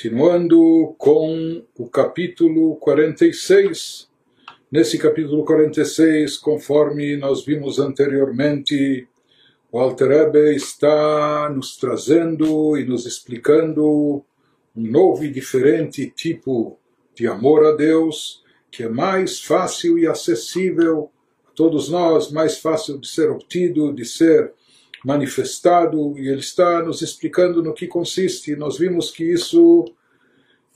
Continuando com o capítulo 46. Nesse capítulo 46, conforme nós vimos anteriormente, o Alter está nos trazendo e nos explicando um novo e diferente tipo de amor a Deus, que é mais fácil e acessível a todos nós, mais fácil de ser obtido, de ser manifestado e ele está nos explicando no que consiste. Nós vimos que isso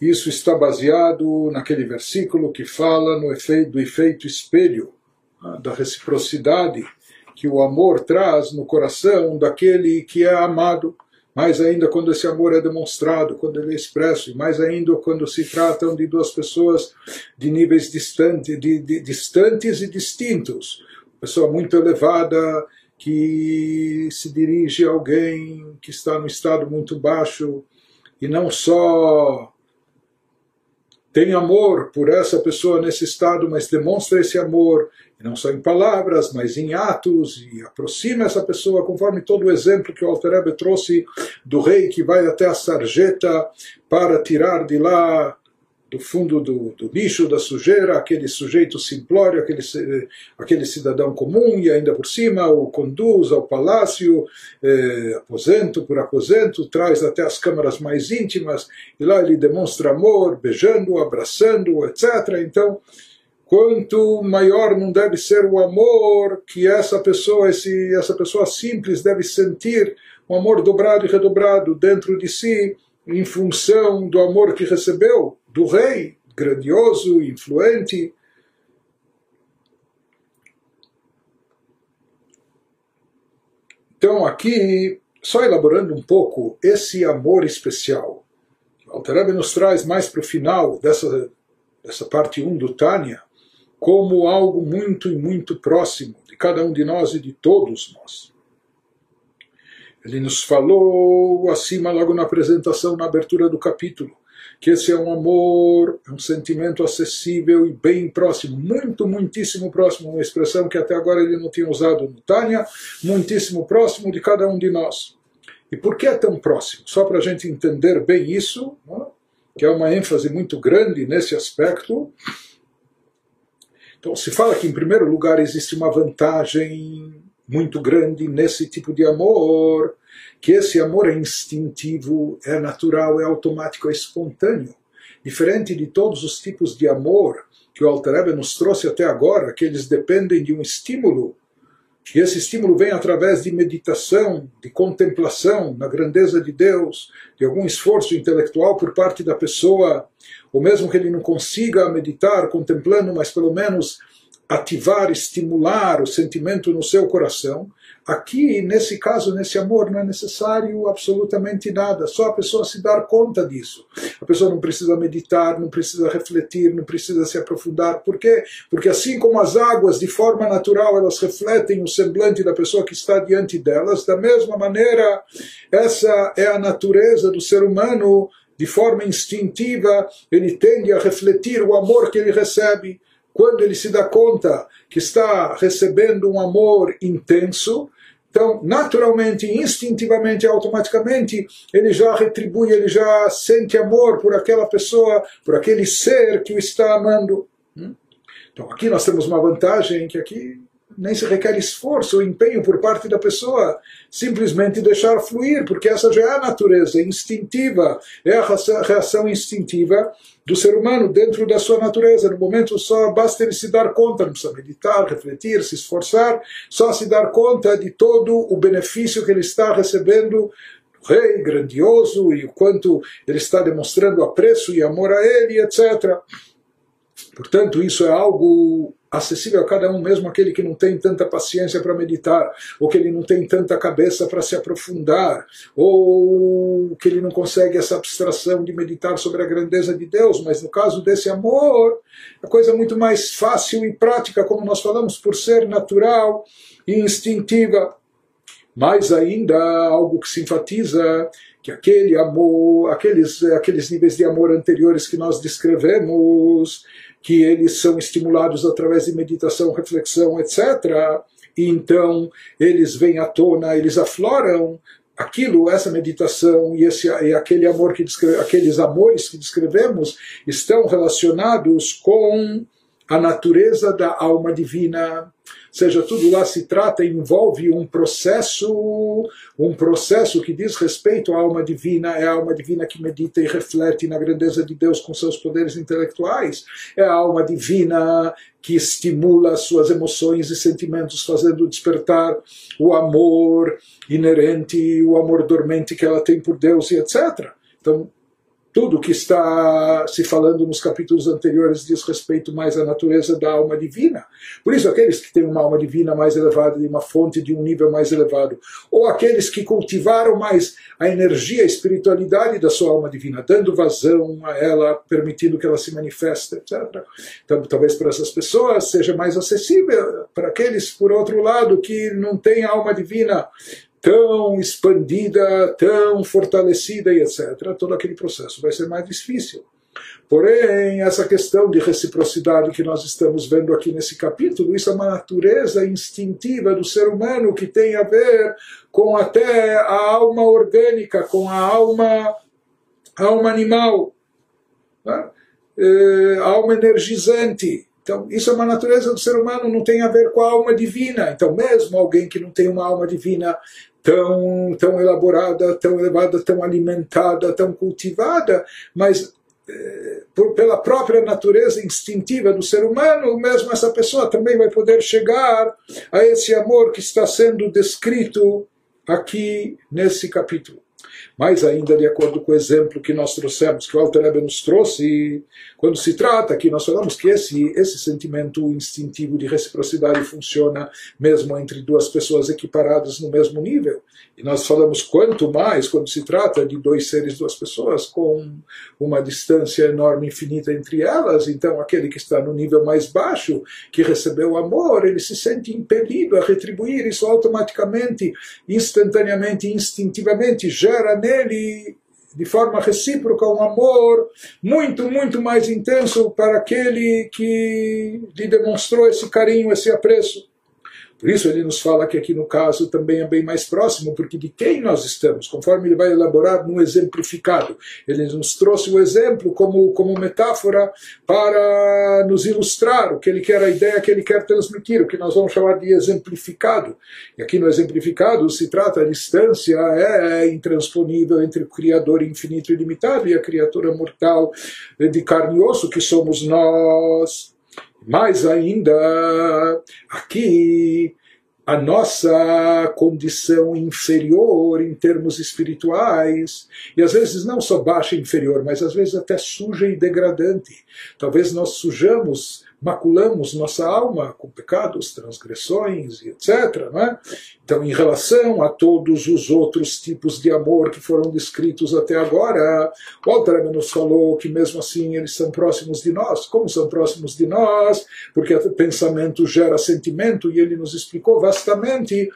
isso está baseado naquele versículo que fala no efeito, do efeito espelho, ah, da reciprocidade que o amor traz no coração daquele que é amado, mais ainda quando esse amor é demonstrado, quando ele é expresso, e mais ainda quando se tratam de duas pessoas de níveis distantes, de, de, distantes e distintos. Pessoa muito elevada que se dirige a alguém que está no estado muito baixo e não só tem amor por essa pessoa nesse estado, mas demonstra esse amor, e não só em palavras, mas em atos, e aproxima essa pessoa, conforme todo o exemplo que o Alter trouxe do rei que vai até a sarjeta para tirar de lá do fundo do, do lixo, da sujeira, aquele sujeito simplório, aquele, aquele cidadão comum, e ainda por cima o conduz ao palácio, eh, aposento por aposento, traz até as câmaras mais íntimas, e lá ele demonstra amor, beijando, abraçando, etc. Então, quanto maior não deve ser o amor que essa pessoa, esse, essa pessoa simples deve sentir, um amor dobrado e redobrado dentro de si, em função do amor que recebeu do rei, grandioso, influente. Então, aqui, só elaborando um pouco esse amor especial, Altareb nos traz mais para o final dessa, dessa parte 1 do Tânia, como algo muito e muito próximo de cada um de nós e de todos nós. Ele nos falou acima, logo na apresentação, na abertura do capítulo, que esse é um amor, é um sentimento acessível e bem próximo, muito, muitíssimo próximo, uma expressão que até agora ele não tinha usado no Tânia, muitíssimo próximo de cada um de nós. E por que é tão próximo? Só para a gente entender bem isso, né? que é uma ênfase muito grande nesse aspecto. Então, se fala que, em primeiro lugar, existe uma vantagem muito grande nesse tipo de amor, que esse amor é instintivo, é natural, é automático, é espontâneo. Diferente de todos os tipos de amor que o Alter nos trouxe até agora, que eles dependem de um estímulo, e esse estímulo vem através de meditação, de contemplação na grandeza de Deus, de algum esforço intelectual por parte da pessoa, ou mesmo que ele não consiga meditar contemplando, mas pelo menos ativar, estimular o sentimento no seu coração. Aqui, nesse caso, nesse amor, não é necessário absolutamente nada, só a pessoa se dar conta disso. A pessoa não precisa meditar, não precisa refletir, não precisa se aprofundar. Por quê? Porque assim como as águas, de forma natural, elas refletem o semblante da pessoa que está diante delas, da mesma maneira, essa é a natureza do ser humano, de forma instintiva, ele tende a refletir o amor que ele recebe quando ele se dá conta que está recebendo um amor intenso, então, naturalmente, instintivamente, automaticamente, ele já retribui, ele já sente amor por aquela pessoa, por aquele ser que o está amando. Hum? Então, aqui nós temos uma vantagem que aqui nem se requer esforço ou empenho por parte da pessoa, simplesmente deixar fluir, porque essa já é a natureza instintiva, é a reação instintiva do ser humano dentro da sua natureza. No momento só basta ele se dar conta, não precisa meditar, refletir, se esforçar, só se dar conta de todo o benefício que ele está recebendo rei grandioso e o quanto ele está demonstrando apreço e amor a ele, etc. Portanto, isso é algo acessível a cada um, mesmo aquele que não tem tanta paciência para meditar, ou que ele não tem tanta cabeça para se aprofundar, ou que ele não consegue essa abstração de meditar sobre a grandeza de Deus, mas no caso desse amor, a coisa é muito mais fácil e prática, como nós falamos, por ser natural e instintiva. Mais ainda, algo que se enfatiza que aquele amor, aqueles, aqueles níveis de amor anteriores que nós descrevemos, que eles são estimulados através de meditação, reflexão, etc. E então eles vêm à tona, eles afloram aquilo, essa meditação e, esse, e aquele amor que descreve, aqueles amores que descrevemos estão relacionados com a natureza da alma divina. Seja, tudo lá se trata, envolve um processo, um processo que diz respeito à alma divina, é a alma divina que medita e reflete na grandeza de Deus com seus poderes intelectuais, é a alma divina que estimula suas emoções e sentimentos, fazendo despertar o amor inerente, o amor dormente que ela tem por Deus e etc. Então, tudo que está se falando nos capítulos anteriores diz respeito mais à natureza da alma divina. Por isso, aqueles que têm uma alma divina mais elevada, de uma fonte de um nível mais elevado, ou aqueles que cultivaram mais a energia, a espiritualidade da sua alma divina, dando vazão a ela, permitindo que ela se manifeste, etc. Então, talvez para essas pessoas seja mais acessível. Para aqueles, por outro lado, que não têm alma divina tão expandida, tão fortalecida e etc., todo aquele processo vai ser mais difícil. Porém, essa questão de reciprocidade que nós estamos vendo aqui nesse capítulo, isso é uma natureza instintiva do ser humano que tem a ver com até a alma orgânica, com a alma, a alma animal, né? é, a alma energizante. Então, isso é uma natureza do ser humano, não tem a ver com a alma divina. Então, mesmo alguém que não tem uma alma divina tão, tão elaborada, tão elevada, tão alimentada, tão cultivada, mas eh, por, pela própria natureza instintiva do ser humano, mesmo essa pessoa também vai poder chegar a esse amor que está sendo descrito aqui nesse capítulo. Mais ainda, de acordo com o exemplo que nós trouxemos, que o Alter Rebbe nos trouxe, quando se trata que nós falamos que esse, esse sentimento instintivo de reciprocidade funciona mesmo entre duas pessoas equiparadas no mesmo nível. E nós falamos quanto mais quando se trata de dois seres, duas pessoas, com uma distância enorme, infinita entre elas. Então, aquele que está no nível mais baixo, que recebeu amor, ele se sente impelido a retribuir isso automaticamente, instantaneamente, instintivamente, gera nele de forma recíproca um amor muito, muito mais intenso para aquele que lhe demonstrou esse carinho, esse apreço. Por isso ele nos fala que aqui no caso também é bem mais próximo, porque de quem nós estamos, conforme ele vai elaborar no exemplificado. Ele nos trouxe o exemplo como, como metáfora para nos ilustrar o que ele quer, a ideia que ele quer transmitir, o que nós vamos chamar de exemplificado. E aqui no exemplificado se trata a distância é intransponível entre o Criador infinito e limitado e a criatura mortal de carne e osso que somos nós. Mais ainda, aqui, a nossa condição inferior em termos espirituais, e às vezes não só baixa e inferior, mas às vezes até suja e degradante. Talvez nós sujamos maculamos nossa alma com pecados, transgressões e etc. Não é? Então, em relação a todos os outros tipos de amor que foram descritos até agora, o Alter nos falou que mesmo assim eles são próximos de nós. Como são próximos de nós? Porque pensamento gera sentimento e ele nos explicou vastamente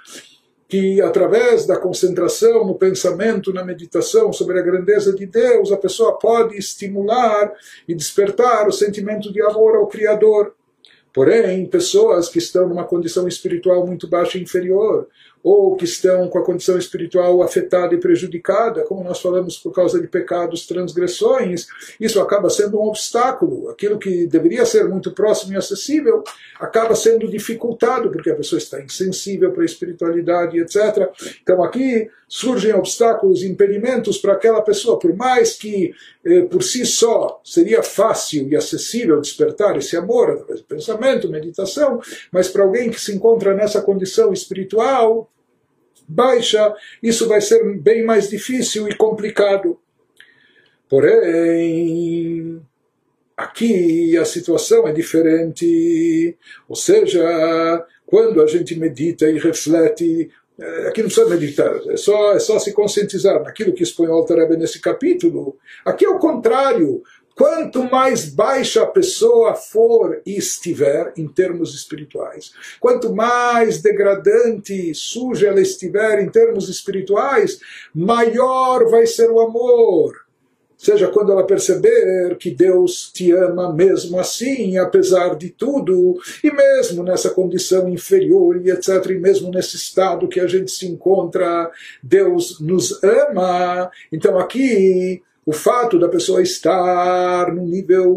que através da concentração no pensamento, na meditação sobre a grandeza de Deus, a pessoa pode estimular e despertar o sentimento de amor ao Criador. Porém, pessoas que estão numa condição espiritual muito baixa e inferior, ou que estão com a condição espiritual afetada e prejudicada, como nós falamos por causa de pecados, transgressões, isso acaba sendo um obstáculo. Aquilo que deveria ser muito próximo e acessível acaba sendo dificultado, porque a pessoa está insensível para a espiritualidade, etc. Então aqui surgem obstáculos, impedimentos para aquela pessoa, por mais que eh, por si só seria fácil e acessível despertar esse amor através do pensamento, meditação, mas para alguém que se encontra nessa condição espiritual, baixa, isso vai ser bem mais difícil e complicado. Porém, aqui a situação é diferente. Ou seja, quando a gente medita e reflete, eh, aqui não precisa meditar, é só, é só se conscientizar naquilo que expõe o Alter nesse capítulo. Aqui é o contrário. Quanto mais baixa a pessoa for e estiver em termos espirituais, quanto mais degradante, suja ela estiver em termos espirituais, maior vai ser o amor. Seja quando ela perceber que Deus te ama mesmo assim, apesar de tudo, e mesmo nessa condição inferior e etc, e mesmo nesse estado que a gente se encontra, Deus nos ama. Então aqui o fato da pessoa estar num nível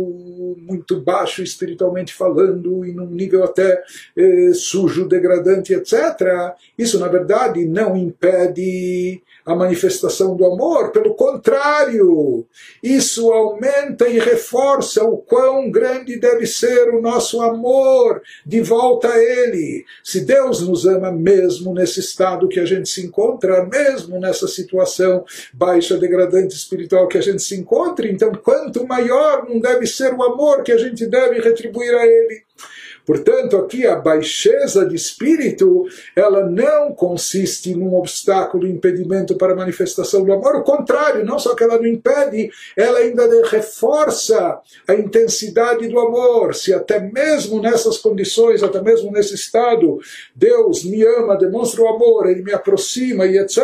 muito baixo espiritualmente falando e num nível até eh, sujo, degradante, etc., isso na verdade não impede a manifestação do amor, pelo contrário, isso aumenta e reforça o quão grande deve ser o nosso amor de volta a Ele. Se Deus nos ama mesmo nesse estado que a gente se encontra, mesmo nessa situação baixa, degradante espiritual que a gente se encontra, então quanto maior não deve ser o amor que a gente deve retribuir a Ele. Portanto, aqui a baixeza de espírito, ela não consiste num obstáculo, impedimento para a manifestação do amor. O contrário, não só que ela não impede, ela ainda reforça a intensidade do amor. Se até mesmo nessas condições, até mesmo nesse estado, Deus me ama, demonstra o amor, Ele me aproxima e etc.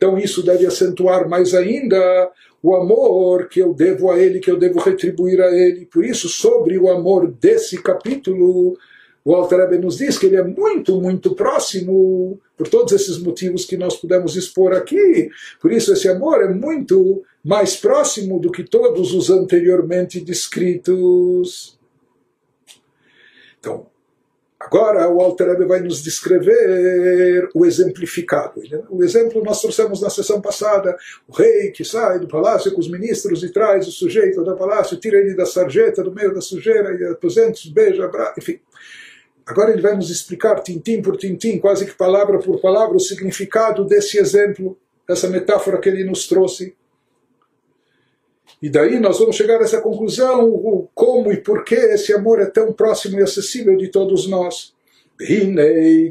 Então isso deve acentuar mais ainda o amor que eu devo a ele, que eu devo retribuir a ele. Por isso, sobre o amor desse capítulo, o Alter nos diz que ele é muito, muito próximo, por todos esses motivos que nós pudemos expor aqui. Por isso, esse amor é muito mais próximo do que todos os anteriormente descritos. Então, Agora o Alter Rebbe vai nos descrever o exemplificado. O exemplo nós trouxemos na sessão passada, o rei que sai do palácio com os ministros e traz o sujeito do palácio, tira ele da sarjeta, do meio da sujeira, e aposenta, beija, abra... enfim. Agora ele vai nos explicar, tintim por tintim, quase que palavra por palavra, o significado desse exemplo, dessa metáfora que ele nos trouxe. E daí nós vamos chegar a essa conclusão, o como e por que esse amor é tão próximo e acessível de todos nós. והנה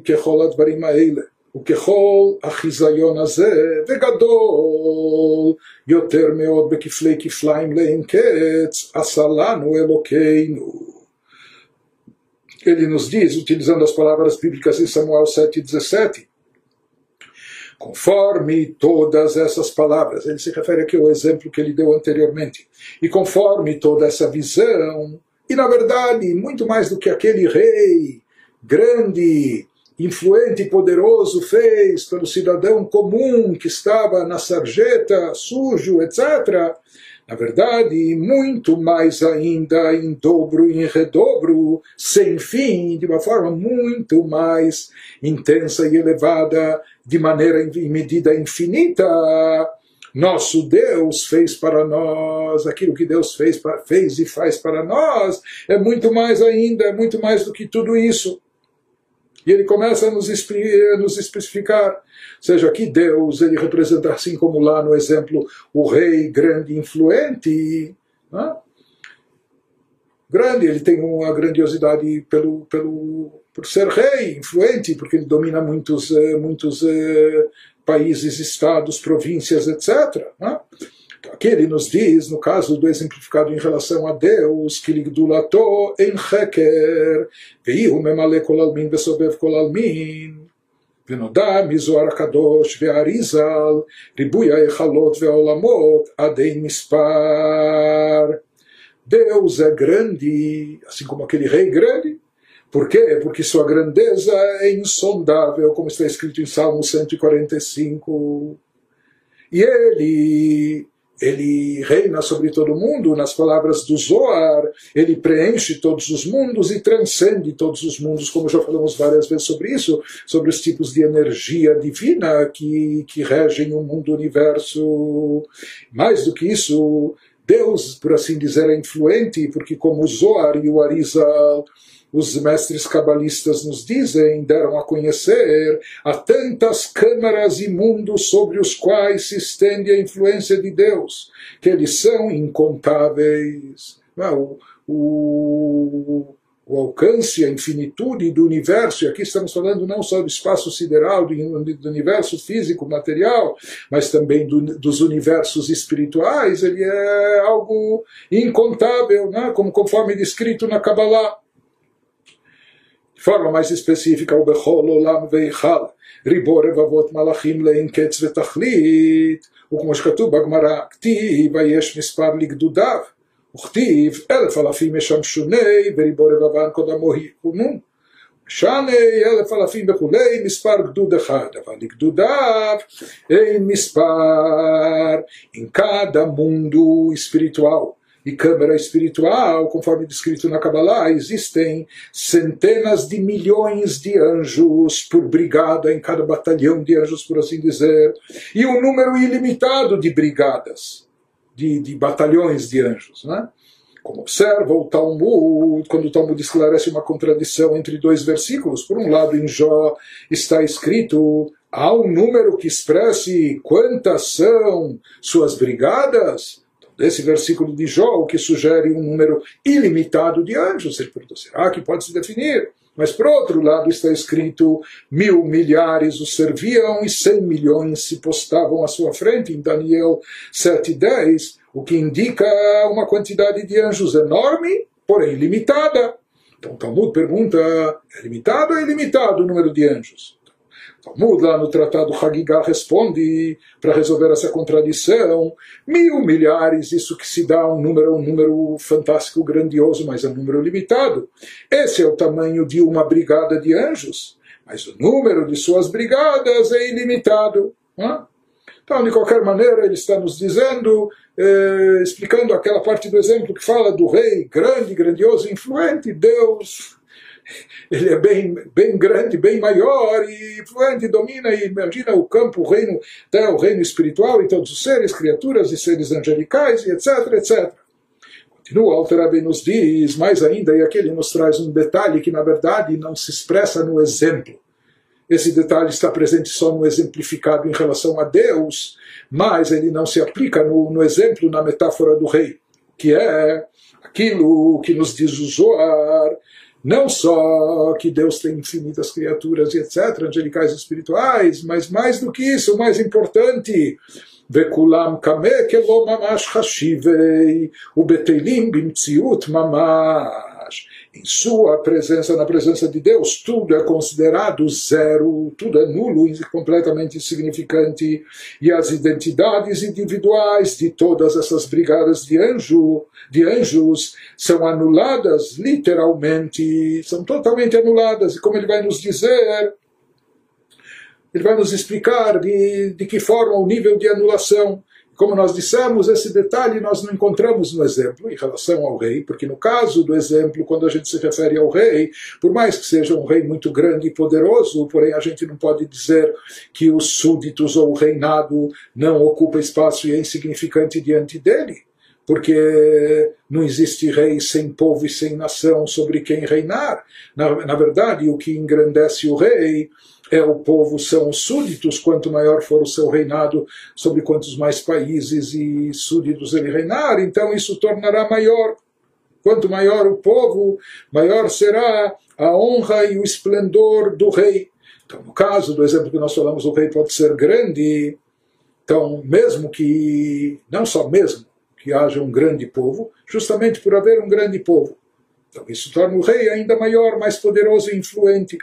ככל הדברים האלה, וככל החיזיון הזה, וגדול יותר מאוד בכפלי כפליים לאין קץ, עשה לנו אלוקינו. Ele nos diz, utilizando as palavras bíblicas em Samuel 7,17, conforme todas essas palavras, ele se refere aqui ao exemplo que ele deu anteriormente, e conforme toda essa visão, e na verdade, muito mais do que aquele rei grande, influente e poderoso fez pelo cidadão comum que estava na sarjeta, sujo, etc. Na verdade, muito mais ainda, em dobro e em redobro, sem fim, de uma forma muito mais intensa e elevada, de maneira e medida infinita, nosso Deus fez para nós, aquilo que Deus fez, fez e faz para nós, é muito mais ainda, é muito mais do que tudo isso. E ele começa a nos, especificar, seja que Deus, ele representa, assim como lá no exemplo, o rei grande influente, né? grande, ele tem uma grandiosidade pelo, pelo, por ser rei, influente, porque ele domina muitos, eh, muitos eh, países, estados, províncias, etc. Né? Então, aqui ele nos diz, no caso do exemplificado em relação a Deus, que ligdulato em heker, veio memale kol almin vesobev kol almin, ונודע מזוהר הקדוש והאריזל, ריבוי ההיכלות והעולמות עד אין מספר. Deus é grande, assim como aquele rei grande. por quê? Porque sua grandeza é insondável, como está escrito em Salmo 145. E ele, ele reina sobre todo mundo, nas palavras do Zoar, ele preenche todos os mundos e transcende todos os mundos, como já falamos várias vezes sobre isso, sobre os tipos de energia divina que, que regem o mundo, o universo. Mais do que isso, Deus, por assim dizer, é influente, porque como o Zohar e o Arizal, os mestres cabalistas nos dizem, deram a conhecer, há tantas câmaras e mundos sobre os quais se estende a influência de Deus, que eles são incontáveis. O, o, o alcance, a infinitude do universo, e aqui estamos falando não só do espaço sideral, do, do universo físico, material, mas também do, dos universos espirituais, ele é algo incontável, né? como conforme descrito na Kabbalah. De forma mais específica, o Bechol Olam Veichal, Ribor Evavot Malachim Lein Ketz Vetachlit, וכמו שכתוב בגמרא, כתיב ויש מספר לגדודיו, וכתיב אלף אלפים ישמשוני וריבו רבבן קודמו היכונו. שני אלף אלפים וכולי, מספר גדוד אחד, אבל לגדודיו אין מספר, em cada mundo espiritual e câmara espiritual, conforme descrito na Kabbalah, existem centenas de milhões de anjos por brigada em cada batalhão de anjos, por assim dizer, e um número ilimitado de brigadas, de, de batalhões de anjos. Né? Como observa o Talmud, quando o Talmud esclarece uma contradição entre dois versículos, por um lado em Jó está escrito há um número que expresse quantas são suas brigadas, desse versículo de Jó, que sugere um número ilimitado de anjos. Ele perguntou, será que pode se definir? Mas, por outro lado, está escrito: mil milhares o serviam e cem milhões se postavam à sua frente, em Daniel 7,10, o que indica uma quantidade de anjos enorme, porém limitada. Então, Talmud pergunta: é limitado ou é ilimitado o número de anjos? Talmud, lá no Tratado Hagigah, responde para resolver essa contradição: mil milhares, isso que se dá um número, um número fantástico, grandioso, mas é um número limitado. Esse é o tamanho de uma brigada de anjos, mas o número de suas brigadas é ilimitado. Então, de qualquer maneira, ele está nos dizendo, eh, explicando aquela parte do exemplo que fala do rei grande, grandioso, influente, Deus ele é bem, bem grande, bem maior e influente, domina e imagina o campo, o reino, até o reino espiritual e todos os seres, criaturas e seres angelicais e etc, etc. Continua, Alterabe nos diz, mais ainda, e aqui ele nos traz um detalhe que na verdade não se expressa no exemplo. Esse detalhe está presente só no exemplificado em relação a Deus, mas ele não se aplica no, no exemplo, na metáfora do rei, que é aquilo que nos diz o Zoar, não só que Deus tem infinitas criaturas e etc., angelicais e espirituais, mas mais do que isso, o mais importante, וכולם קמא כלא ממש חשיבי, ובטלים במציאות ממש em sua presença, na presença de Deus, tudo é considerado zero, tudo é nulo e completamente insignificante, e as identidades individuais de todas essas brigadas de anjo, de anjos, são anuladas literalmente, são totalmente anuladas, e como ele vai nos dizer, ele vai nos explicar de, de que forma o nível de anulação como nós dissemos, esse detalhe nós não encontramos no exemplo em relação ao rei, porque no caso do exemplo, quando a gente se refere ao rei, por mais que seja um rei muito grande e poderoso, porém a gente não pode dizer que os súditos ou o reinado não ocupa espaço e é insignificante diante dele porque não existe rei sem povo e sem nação sobre quem reinar. Na, na verdade, o que engrandece o rei é o povo, são os súditos, quanto maior for o seu reinado, sobre quantos mais países e súditos ele reinar, então isso tornará maior. Quanto maior o povo, maior será a honra e o esplendor do rei. Então, no caso do exemplo que nós falamos, o rei pode ser grande. Então, mesmo que, não só mesmo que haja um grande povo, justamente por haver um grande povo. Então, isso torna o rei ainda maior, mais poderoso e influente.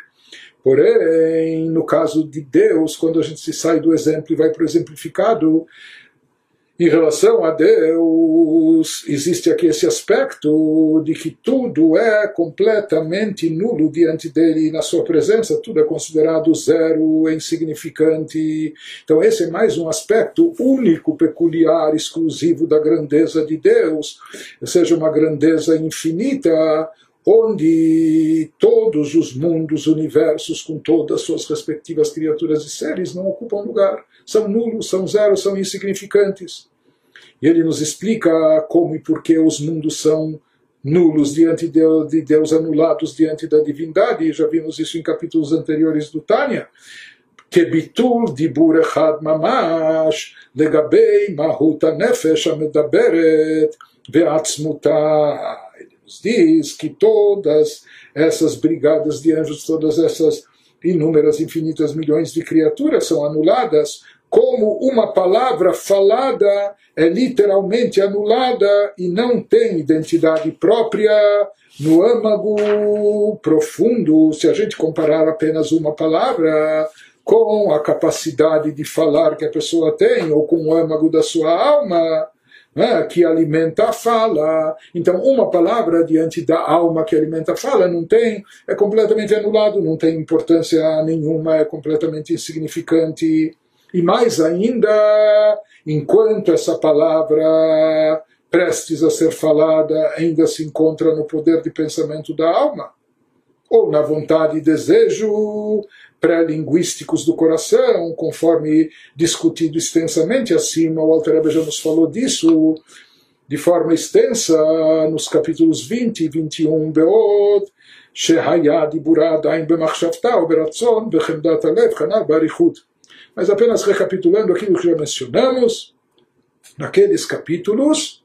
Porém, no caso de Deus, quando a gente se sai do exemplo e vai para o exemplificado, em relação a Deus, existe aqui esse aspecto de que tudo é completamente nulo diante dele, e na sua presença tudo é considerado zero, insignificante. Então, esse é mais um aspecto único, peculiar, exclusivo da grandeza de Deus, ou seja, uma grandeza infinita, onde todos os mundos, universos, com todas as suas respectivas criaturas e seres, não ocupam lugar. São nulos, são zeros, são insignificantes. E ele nos explica como e por que os mundos são nulos diante de Deus, anulados diante da divindade, e já vimos isso em capítulos anteriores do Tânia. כביטול דיבור אחד ממש לגבי מהות הנפש המדברת ועצמותה nos diz que todas essas brigadas de anjos, todas essas inúmeras, infinitas milhões de criaturas são anuladas, como uma palavra falada é literalmente anulada e não tem identidade própria, no âmago profundo, se a gente comparar apenas uma palavra com a capacidade de falar que a pessoa tem, ou com o âmago da sua alma, né, que alimenta a fala. Então, uma palavra diante da alma que alimenta a fala não tem, é completamente anulado, não tem importância nenhuma, é completamente insignificante. E mais ainda, enquanto essa palavra prestes a ser falada ainda se encontra no poder de pensamento da alma, ou na vontade e desejo pré-linguísticos do coração, conforme discutido extensamente acima, o Alter já nos falou disso de forma extensa nos capítulos 20 e 21 Beod, שהיה דיבורה עדיין במחשבתה וברצון בחמדת הלב, כנ"ל באריכות. Mas apenas recapitulando aquilo que já mencionamos, naqueles capítulos,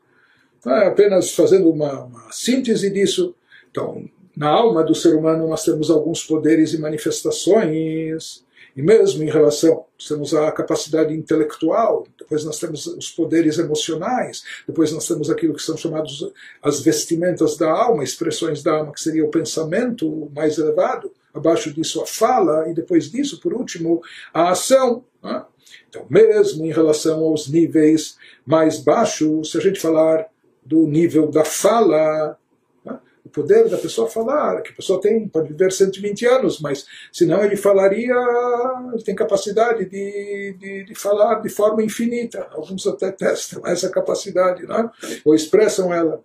é apenas fazendo uma, uma síntese disso. Então, na alma do ser humano nós temos alguns poderes e manifestações, e mesmo em relação, temos a capacidade intelectual, depois nós temos os poderes emocionais, depois nós temos aquilo que são chamados as vestimentas da alma, expressões da alma, que seria o pensamento mais elevado, abaixo disso a fala, e depois disso, por último, a ação. Né? Então, mesmo em relação aos níveis mais baixos, se a gente falar do nível da fala? O poder da pessoa falar, que a pessoa tem, pode viver 120 anos, mas senão ele falaria, ele tem capacidade de, de, de falar de forma infinita. Alguns até testam essa capacidade, né? ou expressam ela.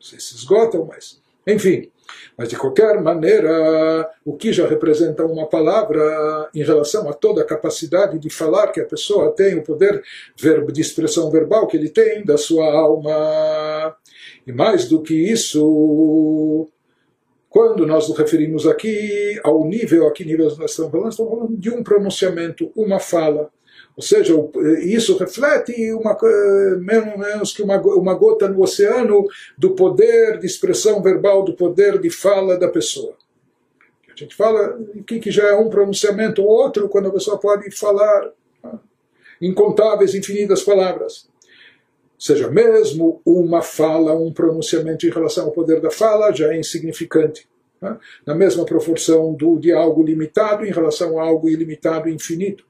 Se esgotam, mas enfim. Mas de qualquer maneira, o que já representa uma palavra em relação a toda a capacidade de falar que a pessoa tem, o poder de expressão verbal que ele tem da sua alma. E mais do que isso, quando nós nos referimos aqui ao nível, a que nível nós estamos falando, estamos falando de um pronunciamento, uma fala. Ou seja, isso reflete uma, menos, menos que uma, uma gota no oceano do poder de expressão verbal, do poder de fala da pessoa. A gente fala que, que já é um pronunciamento ou outro, quando a pessoa pode falar incontáveis, infinitas palavras. Seja, mesmo uma fala, um pronunciamento em relação ao poder da fala já é insignificante. Né? Na mesma proporção do, de algo limitado em relação a algo ilimitado e infinito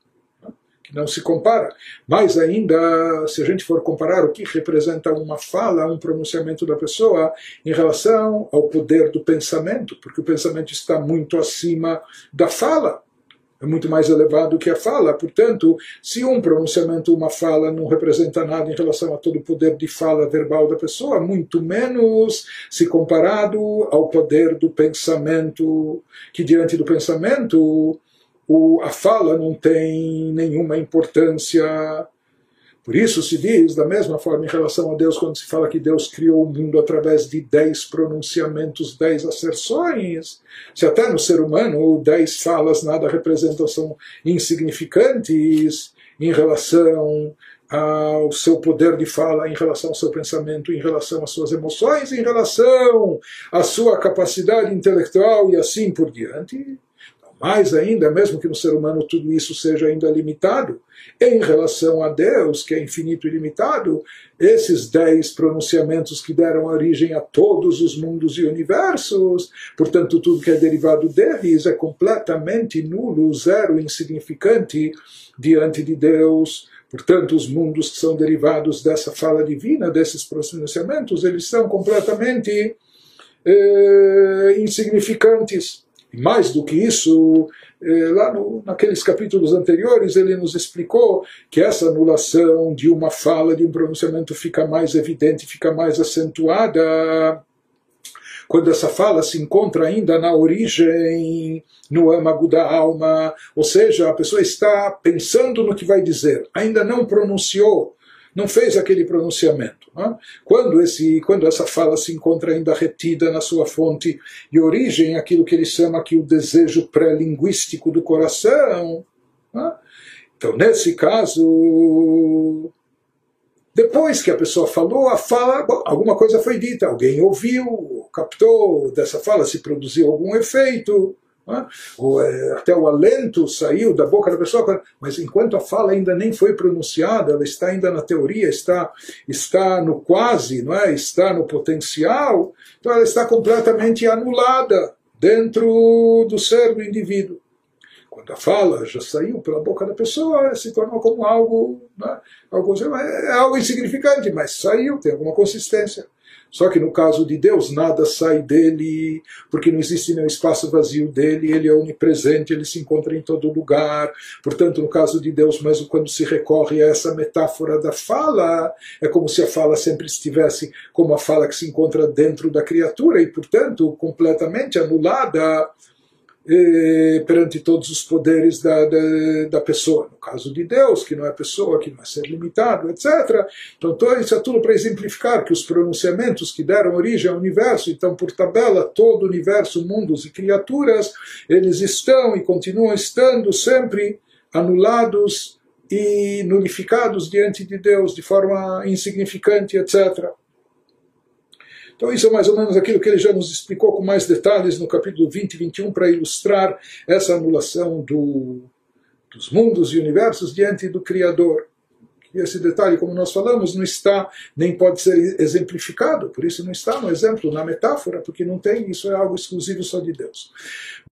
que não se compara. Mais ainda, se a gente for comparar o que representa uma fala, um pronunciamento da pessoa em relação ao poder do pensamento, porque o pensamento está muito acima da fala. É muito mais elevado que a fala. Portanto, se um pronunciamento, uma fala, não representa nada em relação a todo o poder de fala verbal da pessoa, muito menos se comparado ao poder do pensamento, que diante do pensamento o, a fala não tem nenhuma importância. Por isso se diz, da mesma forma em relação a Deus, quando se fala que Deus criou o mundo através de dez pronunciamentos, dez asserções, se até no ser humano dez falas nada representam, são insignificantes em relação ao seu poder de fala, em relação ao seu pensamento, em relação às suas emoções, em relação à sua capacidade intelectual e assim por diante mais ainda, mesmo que no ser humano tudo isso seja ainda limitado, em relação a Deus, que é infinito e limitado, esses dez pronunciamentos que deram origem a todos os mundos e universos, portanto, tudo que é derivado deles é completamente nulo, zero, insignificante diante de Deus. Portanto, os mundos que são derivados dessa fala divina, desses pronunciamentos, eles são completamente eh, insignificantes. E mais do que isso, eh, lá no, naqueles capítulos anteriores, ele nos explicou que essa anulação de uma fala, de um pronunciamento, fica mais evidente, fica mais acentuada quando essa fala se encontra ainda na origem, no âmago da alma, ou seja, a pessoa está pensando no que vai dizer, ainda não pronunciou, não fez aquele pronunciamento. Né? Quando, esse, quando essa fala se encontra ainda retida na sua fonte de origem, aquilo que ele chama aqui o desejo pré-linguístico do coração, né? então nesse caso, depois que a pessoa falou, a fala, bom, alguma coisa foi dita, alguém ouviu, captou dessa fala, se produziu algum efeito. É, até o alento saiu da boca da pessoa, mas enquanto a fala ainda nem foi pronunciada, ela está ainda na teoria, está, está no quase, não é? está no potencial, então ela está completamente anulada dentro do ser do indivíduo. Quando a fala já saiu pela boca da pessoa, se tornou como algo, né? algo é algo insignificante, mas saiu, tem alguma consistência. Só que no caso de Deus, nada sai dele, porque não existe nenhum espaço vazio dele, ele é onipresente, ele se encontra em todo lugar. Portanto, no caso de Deus, mesmo quando se recorre a essa metáfora da fala, é como se a fala sempre estivesse como a fala que se encontra dentro da criatura e, portanto, completamente anulada perante todos os poderes da, da, da, pessoa. No caso de Deus, que não é pessoa, que não é ser limitado, etc. Então, isso é tudo para exemplificar que os pronunciamentos que deram origem ao universo, então, por tabela, todo o universo, mundos e criaturas, eles estão e continuam estando sempre anulados e nulificados diante de Deus de forma insignificante, etc. Então, isso é mais ou menos aquilo que ele já nos explicou com mais detalhes no capítulo 20 e 21 para ilustrar essa anulação do, dos mundos e universos diante do Criador. E esse detalhe, como nós falamos, não está, nem pode ser exemplificado, por isso não está no exemplo, na metáfora, porque não tem, isso é algo exclusivo só de Deus.